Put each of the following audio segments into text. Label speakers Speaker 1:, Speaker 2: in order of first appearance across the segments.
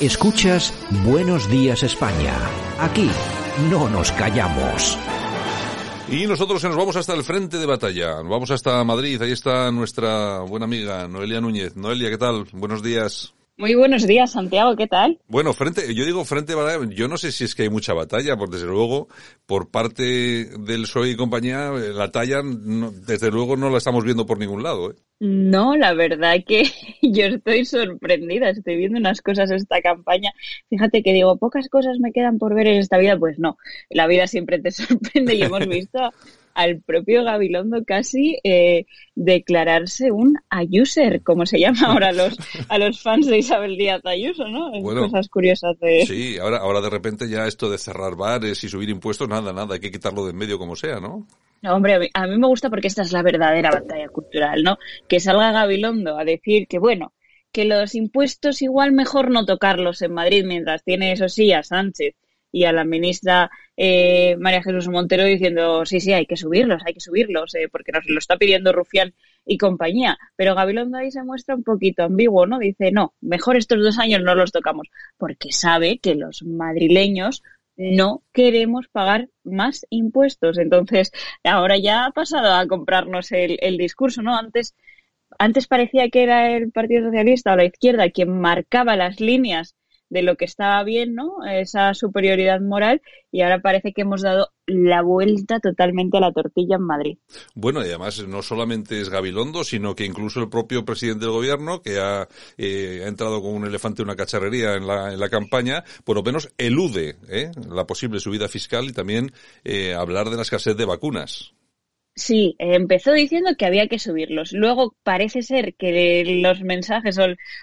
Speaker 1: Escuchas Buenos Días España. Aquí no nos callamos.
Speaker 2: Y nosotros nos vamos hasta el frente de batalla, nos vamos hasta Madrid, ahí está nuestra buena amiga Noelia Núñez. Noelia, ¿qué tal? Buenos días.
Speaker 3: Muy buenos días, Santiago, ¿qué tal?
Speaker 2: Bueno, frente, yo digo frente batalla, yo no sé si es que hay mucha batalla, porque desde luego, por parte del PSOE y compañía, eh, la talla, desde luego no la estamos viendo por ningún lado. ¿eh?
Speaker 3: No, la verdad que yo estoy sorprendida, estoy viendo unas cosas esta campaña. Fíjate que digo, pocas cosas me quedan por ver en esta vida, pues no, la vida siempre te sorprende y hemos visto al propio Gabilondo casi eh, declararse un ayuser, como se llama ahora a los, a los fans de Isabel Díaz Ayuso, ¿no? cosas curiosas de...
Speaker 2: Sí, ahora, ahora de repente ya esto de cerrar bares y subir impuestos, nada, nada, hay que quitarlo de en medio como sea, ¿no?
Speaker 3: No, hombre, a mí, me gusta porque esta es la verdadera batalla cultural, ¿no? Que salga Gabilondo a decir que, bueno, que los impuestos igual mejor no tocarlos en Madrid mientras tiene, eso sí, a Sánchez y a la ministra eh, María Jesús Montero diciendo, sí, sí, hay que subirlos, hay que subirlos, eh, porque nos lo está pidiendo Rufián y compañía. Pero Gabilondo ahí se muestra un poquito ambiguo, ¿no? Dice, no, mejor estos dos años no los tocamos, porque sabe que los madrileños no queremos pagar más impuestos. Entonces, ahora ya ha pasado a comprarnos el, el discurso, ¿no? Antes, antes parecía que era el Partido Socialista o la izquierda quien marcaba las líneas de lo que estaba bien, ¿no? Esa superioridad moral y ahora parece que hemos dado la vuelta totalmente a la tortilla en Madrid.
Speaker 2: Bueno, y además no solamente es Gabilondo, sino que incluso el propio presidente del gobierno, que ha, eh, ha entrado con un elefante en una cacharrería en la, en la campaña, por lo menos elude ¿eh? la posible subida fiscal y también eh, hablar de la escasez de vacunas.
Speaker 3: Sí, empezó diciendo que había que subirlos. Luego parece ser que los mensajes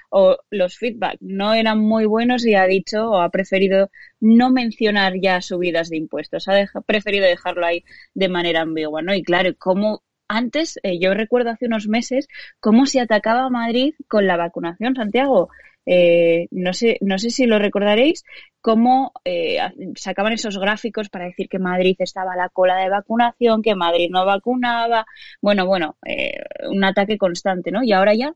Speaker 3: o, los feedback no eran muy buenos y ha dicho o ha preferido no mencionar ya subidas de impuestos. Ha preferido dejarlo ahí de manera ambigua, ¿no? Y claro, como antes, eh, yo recuerdo hace unos meses, cómo se atacaba a Madrid con la vacunación, Santiago. Eh, no sé, no sé si lo recordaréis, cómo eh, sacaban esos gráficos para decir que Madrid estaba a la cola de vacunación, que Madrid no vacunaba. Bueno, bueno, eh, un ataque constante, ¿no? Y ahora ya,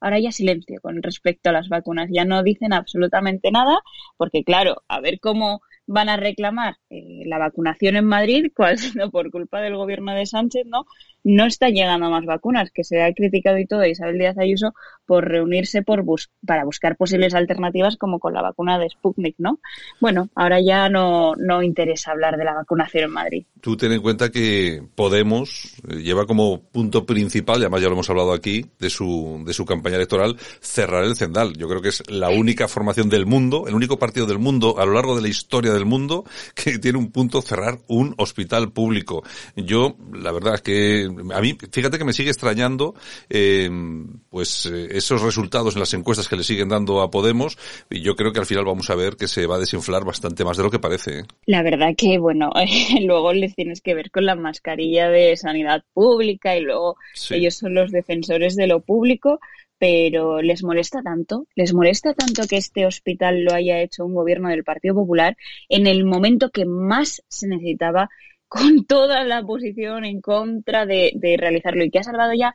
Speaker 3: ahora ya silencio con respecto a las vacunas. Ya no dicen absolutamente nada, porque claro, a ver cómo van a reclamar eh, la vacunación en Madrid, cual por culpa del gobierno de Sánchez, ¿no? No están llegando más vacunas, que se ha criticado y todo Isabel Díaz Ayuso por reunirse por bus para buscar posibles alternativas como con la vacuna de Sputnik, ¿no? Bueno, ahora ya no, no interesa hablar de la vacunación en Madrid.
Speaker 2: Tú ten en cuenta que Podemos eh, lleva como punto principal, y además ya lo hemos hablado aquí, de su, de su campaña electoral, cerrar el Cendal. Yo creo que es la única formación del mundo, el único partido del mundo a lo largo de la historia del mundo que tiene un punto cerrar un hospital público. Yo, la verdad es que a mí, fíjate que me sigue extrañando, eh, pues eh, esos resultados en las encuestas que le siguen dando a Podemos y yo creo que al final vamos a ver que se va a desinflar bastante más de lo que parece. ¿eh?
Speaker 3: La verdad que, bueno, luego les tienes que ver con la mascarilla de sanidad pública y luego ellos son los defensores de lo público pero les molesta tanto, les molesta tanto que este hospital lo haya hecho un gobierno del Partido Popular en el momento que más se necesitaba con toda la posición en contra de, de, realizarlo y que ha salvado ya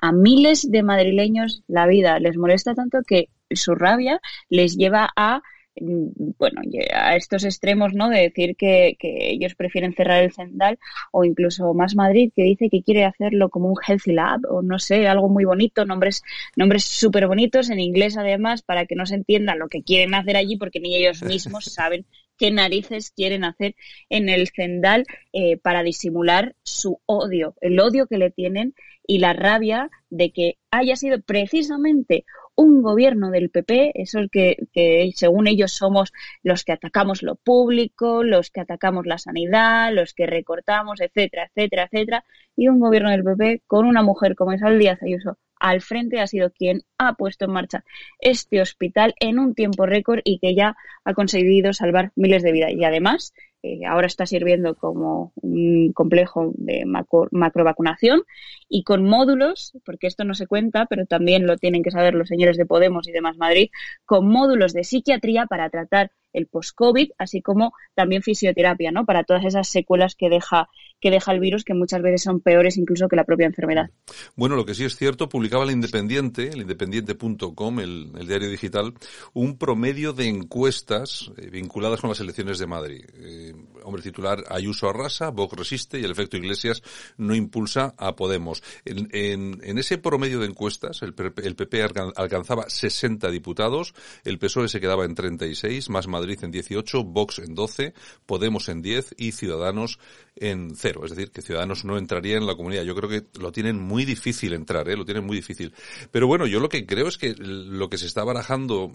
Speaker 3: a miles de madrileños la vida. Les molesta tanto que su rabia les lleva a bueno, a estos extremos, ¿no? De decir que, que, ellos prefieren cerrar el Zendal o incluso Más Madrid que dice que quiere hacerlo como un healthy lab o no sé, algo muy bonito, nombres nombres súper bonitos en inglés además para que no se entienda lo que quieren hacer allí porque ni ellos mismos saben qué narices quieren hacer en el Zendal eh, para disimular su odio, el odio que le tienen y la rabia de que haya sido precisamente un gobierno del PP, eso es que, que según ellos somos los que atacamos lo público, los que atacamos la sanidad, los que recortamos, etcétera, etcétera, etcétera, y un gobierno del PP con una mujer como Isabel Díaz Ayuso al frente, ha sido quien ha puesto en marcha este hospital en un tiempo récord y que ya ha conseguido salvar miles de vidas. Y además, eh, ahora está sirviendo como un complejo de macro, macrovacunación y con módulos, porque esto no se cuenta, pero también lo tienen que saber los señores de Podemos y demás Madrid, con módulos de psiquiatría para tratar el post-COVID, así como también fisioterapia, ¿no? Para todas esas secuelas que deja, que deja el virus, que muchas veces son peores incluso que la propia enfermedad.
Speaker 2: Bueno, lo que sí es cierto, publicaba el Independiente, el independiente.com, el, el, diario digital, un promedio de encuestas eh, vinculadas con las elecciones de Madrid. Eh, hombre titular, Ayuso arrasa, Vox resiste y el efecto Iglesias no impulsa a Podemos. En, en, ese promedio de encuestas, el, PP alcanzaba 60 diputados, el PSOE se quedaba en 36, más en 18, Vox en 12, Podemos en 10 y Ciudadanos en 0. Es decir, que Ciudadanos no entraría en la comunidad. Yo creo que lo tienen muy difícil entrar, ¿eh? lo tienen muy difícil. Pero bueno, yo lo que creo es que lo que se está barajando,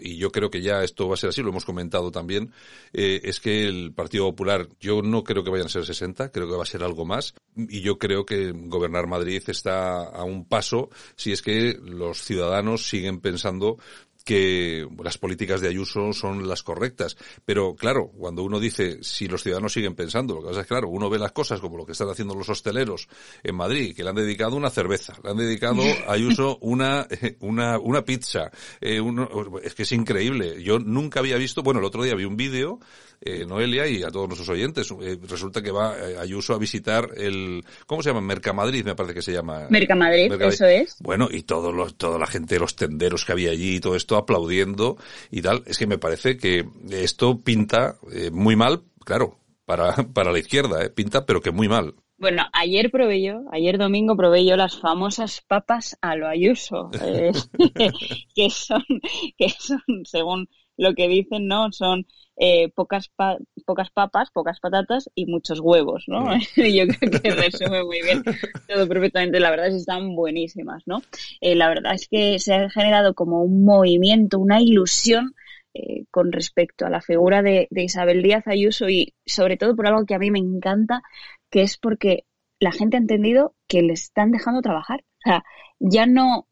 Speaker 2: y yo creo que ya esto va a ser así, lo hemos comentado también, eh, es que el Partido Popular, yo no creo que vayan a ser 60, creo que va a ser algo más. Y yo creo que gobernar Madrid está a un paso si es que los ciudadanos siguen pensando que las políticas de Ayuso son las correctas. Pero claro, cuando uno dice si los ciudadanos siguen pensando, lo que pasa es claro, uno ve las cosas como lo que están haciendo los hosteleros en Madrid, que le han dedicado una cerveza, le han dedicado a Ayuso una, una, una pizza. Eh, uno, es que es increíble. Yo nunca había visto, bueno, el otro día vi un vídeo eh, Noelia y a todos nuestros oyentes. Eh, resulta que va eh, Ayuso a visitar el, ¿cómo se llama? Mercamadrid, me parece que se llama.
Speaker 3: Mercamadrid, Mercamadrid. eso es.
Speaker 2: Bueno, y todos los, toda la gente, los tenderos que había allí y todo esto aplaudiendo y tal. Es que me parece que esto pinta eh, muy mal, claro, para, para la izquierda, eh, pinta, pero que muy mal.
Speaker 3: Bueno, ayer probé yo, ayer domingo probé yo las famosas papas a lo Ayuso, eh, que son, que son, según lo que dicen, ¿no? Son eh, pocas, pa pocas papas, pocas patatas y muchos huevos, ¿no? Yo creo que resume muy bien todo perfectamente. La verdad es que están buenísimas, ¿no? Eh, la verdad es que se ha generado como un movimiento, una ilusión eh, con respecto a la figura de, de Isabel Díaz Ayuso y sobre todo por algo que a mí me encanta, que es porque la gente ha entendido que le están dejando trabajar. O sea, ya no,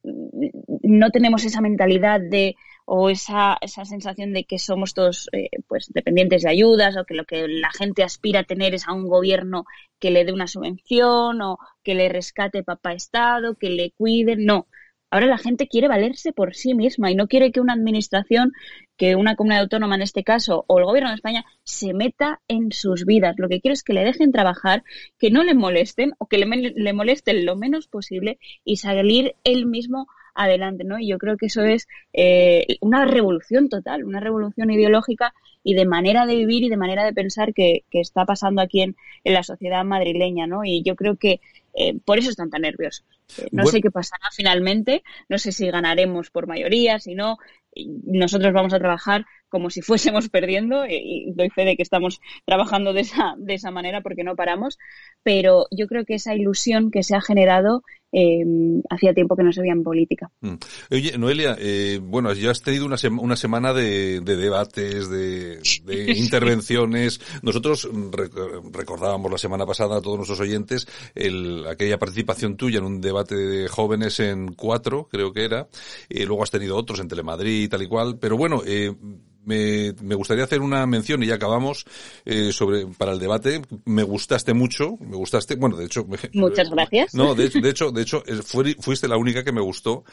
Speaker 3: no tenemos esa mentalidad de o esa, esa sensación de que somos todos eh, pues dependientes de ayudas o que lo que la gente aspira a tener es a un gobierno que le dé una subvención o que le rescate papá Estado, que le cuide. No. Ahora la gente quiere valerse por sí misma y no quiere que una administración, que una comunidad autónoma en este caso, o el gobierno de España, se meta en sus vidas. Lo que quiere es que le dejen trabajar, que no le molesten o que le, le molesten lo menos posible y salir él mismo adelante, ¿no? Y yo creo que eso es eh, una revolución total, una revolución ideológica y de manera de vivir y de manera de pensar que, que está pasando aquí en, en, la sociedad madrileña, ¿no? Y yo creo que eh, por eso están tan nerviosos. Eh, no bueno. sé qué pasará finalmente, no sé si ganaremos por mayoría, si no, nosotros vamos a trabajar como si fuésemos perdiendo y doy fe de que estamos trabajando de esa, de esa manera porque no paramos, pero yo creo que esa ilusión que se ha generado eh, hacía tiempo que no se veía en política.
Speaker 2: Mm. Oye, Noelia, eh, bueno, ya has tenido una, sema una semana de, de, debates, de, de intervenciones. Nosotros rec recordábamos la semana pasada a todos nuestros oyentes el, aquella participación tuya en un debate de jóvenes en cuatro, creo que era. Eh, luego has tenido otros en Telemadrid y tal y cual. Pero bueno, eh, me, me, gustaría hacer una mención y ya acabamos eh, sobre para el debate. Me gustaste mucho, me gustaste, bueno, de hecho,
Speaker 3: muchas gracias.
Speaker 2: No, de, de hecho, de hecho, fuiste la única que me gustó.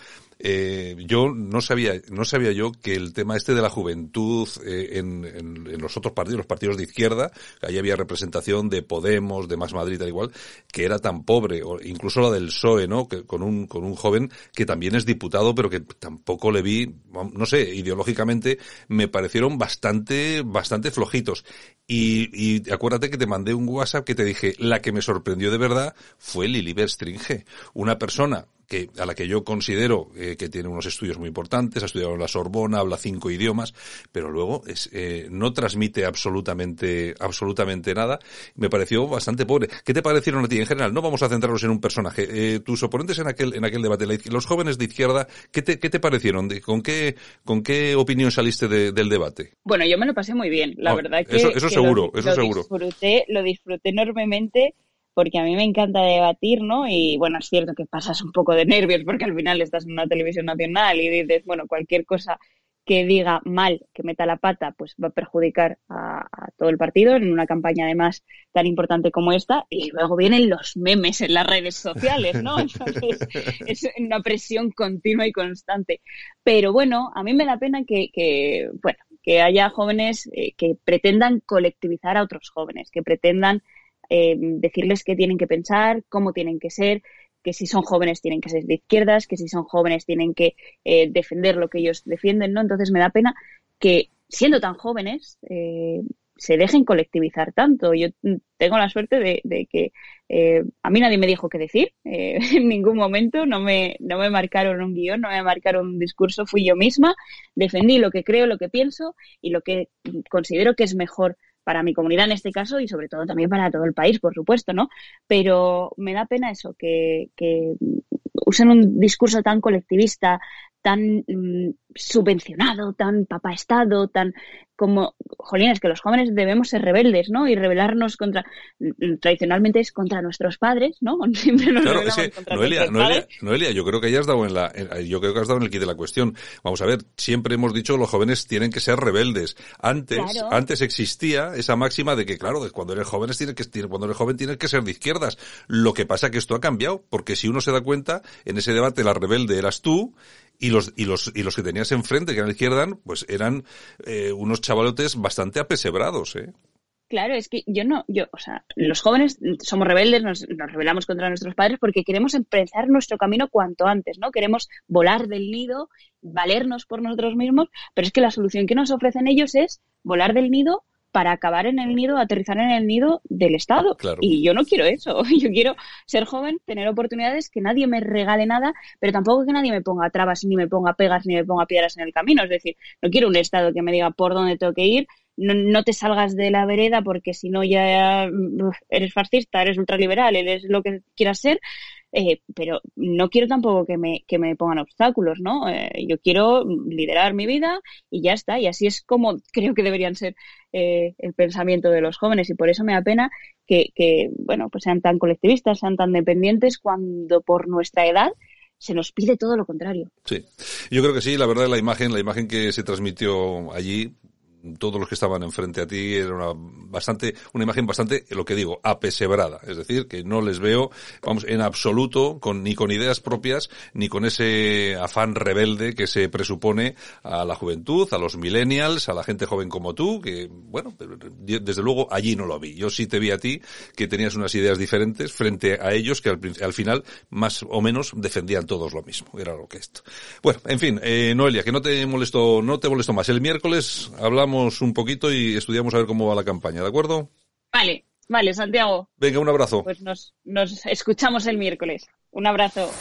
Speaker 2: Eh, yo no sabía, no sabía yo que el tema este de la juventud eh, en, en, los otros partidos, los partidos de izquierda, ahí había representación de Podemos, de Más Madrid, tal igual, que era tan pobre, o incluso la del PSOE, ¿no? Que con un con un joven que también es diputado, pero que tampoco le vi, no sé, ideológicamente me parecieron bastante, bastante flojitos. Y, y, acuérdate que te mandé un WhatsApp que te dije, la que me sorprendió de verdad fue Lili Stringe, una persona que, a la que yo considero eh, que tiene unos estudios muy importantes, ha estudiado en la Sorbona, habla cinco idiomas, pero luego es, eh, no transmite absolutamente, absolutamente nada. Me pareció bastante pobre. ¿Qué te parecieron a ti en general? No vamos a centrarnos en un personaje. Eh, tus oponentes en aquel, en aquel debate, los jóvenes de izquierda, ¿qué te, qué te parecieron? ¿Con qué, con qué opinión saliste de, del debate?
Speaker 3: Bueno, yo me lo pasé muy bien, la oh, verdad que.
Speaker 2: Eso, eso
Speaker 3: que
Speaker 2: seguro,
Speaker 3: lo,
Speaker 2: eso
Speaker 3: lo
Speaker 2: seguro.
Speaker 3: Disfruté, lo disfruté enormemente porque a mí me encanta debatir, ¿no? Y bueno, es cierto que pasas un poco de nervios porque al final estás en una televisión nacional y dices, bueno, cualquier cosa que diga mal, que meta la pata, pues va a perjudicar a, todo el partido en una campaña además tan importante como esta. Y luego vienen los memes en las redes sociales, ¿no? Entonces es una presión continua y constante. Pero bueno, a mí me da pena que, bueno, que haya jóvenes eh, que pretendan colectivizar a otros jóvenes, que pretendan eh, decirles qué tienen que pensar, cómo tienen que ser, que si son jóvenes tienen que ser de izquierdas, que si son jóvenes tienen que eh, defender lo que ellos defienden, ¿no? Entonces me da pena que siendo tan jóvenes eh, se dejen colectivizar tanto. Yo tengo la suerte de, que eh, a mí nadie me dijo qué decir en ningún momento, no me, no me marcaron un guion, no me marcaron un discurso, fui yo misma, defendí lo que creo, lo que pienso y lo que considero que es mejor para mi comunidad en este caso y sobre todo también para todo el país, por supuesto, ¿no? Pero me da pena eso, que, que usen un discurso tan colectivista, tan mm, subvencionado, tan papaestado, tan como, jolines, que los jóvenes debemos ser rebeldes, ¿no? Y rebelarnos contra, mm, tradicionalmente es contra nuestros padres, ¿no? Siempre nos
Speaker 2: claro, contra Noelia, Noelia, Noelia, yo creo que has dado en la, yo creo que has dado en el kit de la cuestión. Vamos a ver, siempre hemos dicho los jóvenes tienen que ser rebeldes. Antes, antes existía esa máxima de que, claro, cuando eres joven tienes que, cuando eres joven tienes que ser de izquierdas. Lo que pasa es que esto ha cambiado, porque si uno se da cuenta, en ese debate la rebelde eras tú, y los, y los, y los que tenías enfrente, que eran la izquierda, pues eran eh, unos chavalotes bastante apesebrados, ¿eh?
Speaker 3: Claro, es que yo no, yo, o sea, los jóvenes somos rebeldes, nos, nos, rebelamos contra nuestros padres porque queremos empezar nuestro camino cuanto antes, ¿no? Queremos volar del nido, valernos por nosotros mismos, pero es que la solución que nos ofrecen ellos es volar del nido para acabar en el nido, aterrizar en el nido del Estado. Y yo no quiero eso. Yo quiero ser joven, tener oportunidades, que nadie me regale nada, pero tampoco que nadie me ponga trabas, ni me ponga pegas, ni me ponga piedras en el camino. Es decir, no quiero un Estado que me diga por dónde tengo que ir, no, no, te salgas de la vereda porque si no ya eres fascista, eres ultraliberal, eres lo que quieras ser. Eh, pero no quiero tampoco que me, que me pongan obstáculos, ¿no? Eh, yo quiero liderar mi vida y ya está. Y así es como creo que deberían ser eh, el pensamiento de los jóvenes. Y por eso me da pena que, que, bueno, pues sean tan colectivistas, sean tan dependientes cuando por nuestra edad se nos pide todo lo contrario.
Speaker 2: Sí, yo creo que sí, la verdad la imagen, la imagen que se transmitió allí, todos los que estaban enfrente a ti era una bastante una imagen bastante lo que digo apesebrada. Es decir que no les veo vamos en absoluto con ni con ideas propias ni con ese afán rebelde que se presupone a la juventud a los millennials a la gente joven como tú que bueno desde luego allí no lo vi. Yo sí te vi a ti que tenías unas ideas diferentes frente a ellos que al, final más o menos defendían todos lo mismo. Era lo que esto. Bueno en fin eh, Noelia que no te molesto no te molesto más. El miércoles hablamos un poquito y estudiamos a ver cómo va la campaña, ¿de acuerdo?
Speaker 3: Vale, vale, Santiago.
Speaker 2: Venga, un abrazo.
Speaker 3: Pues nos, nos escuchamos el miércoles. Un abrazo.